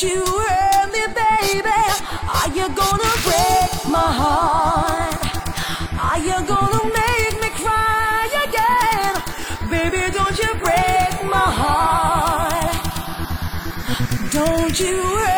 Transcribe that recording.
you hurt me, baby? Are you gonna break my heart? Are you gonna make me cry again? Baby, don't you break my heart. Don't you hurt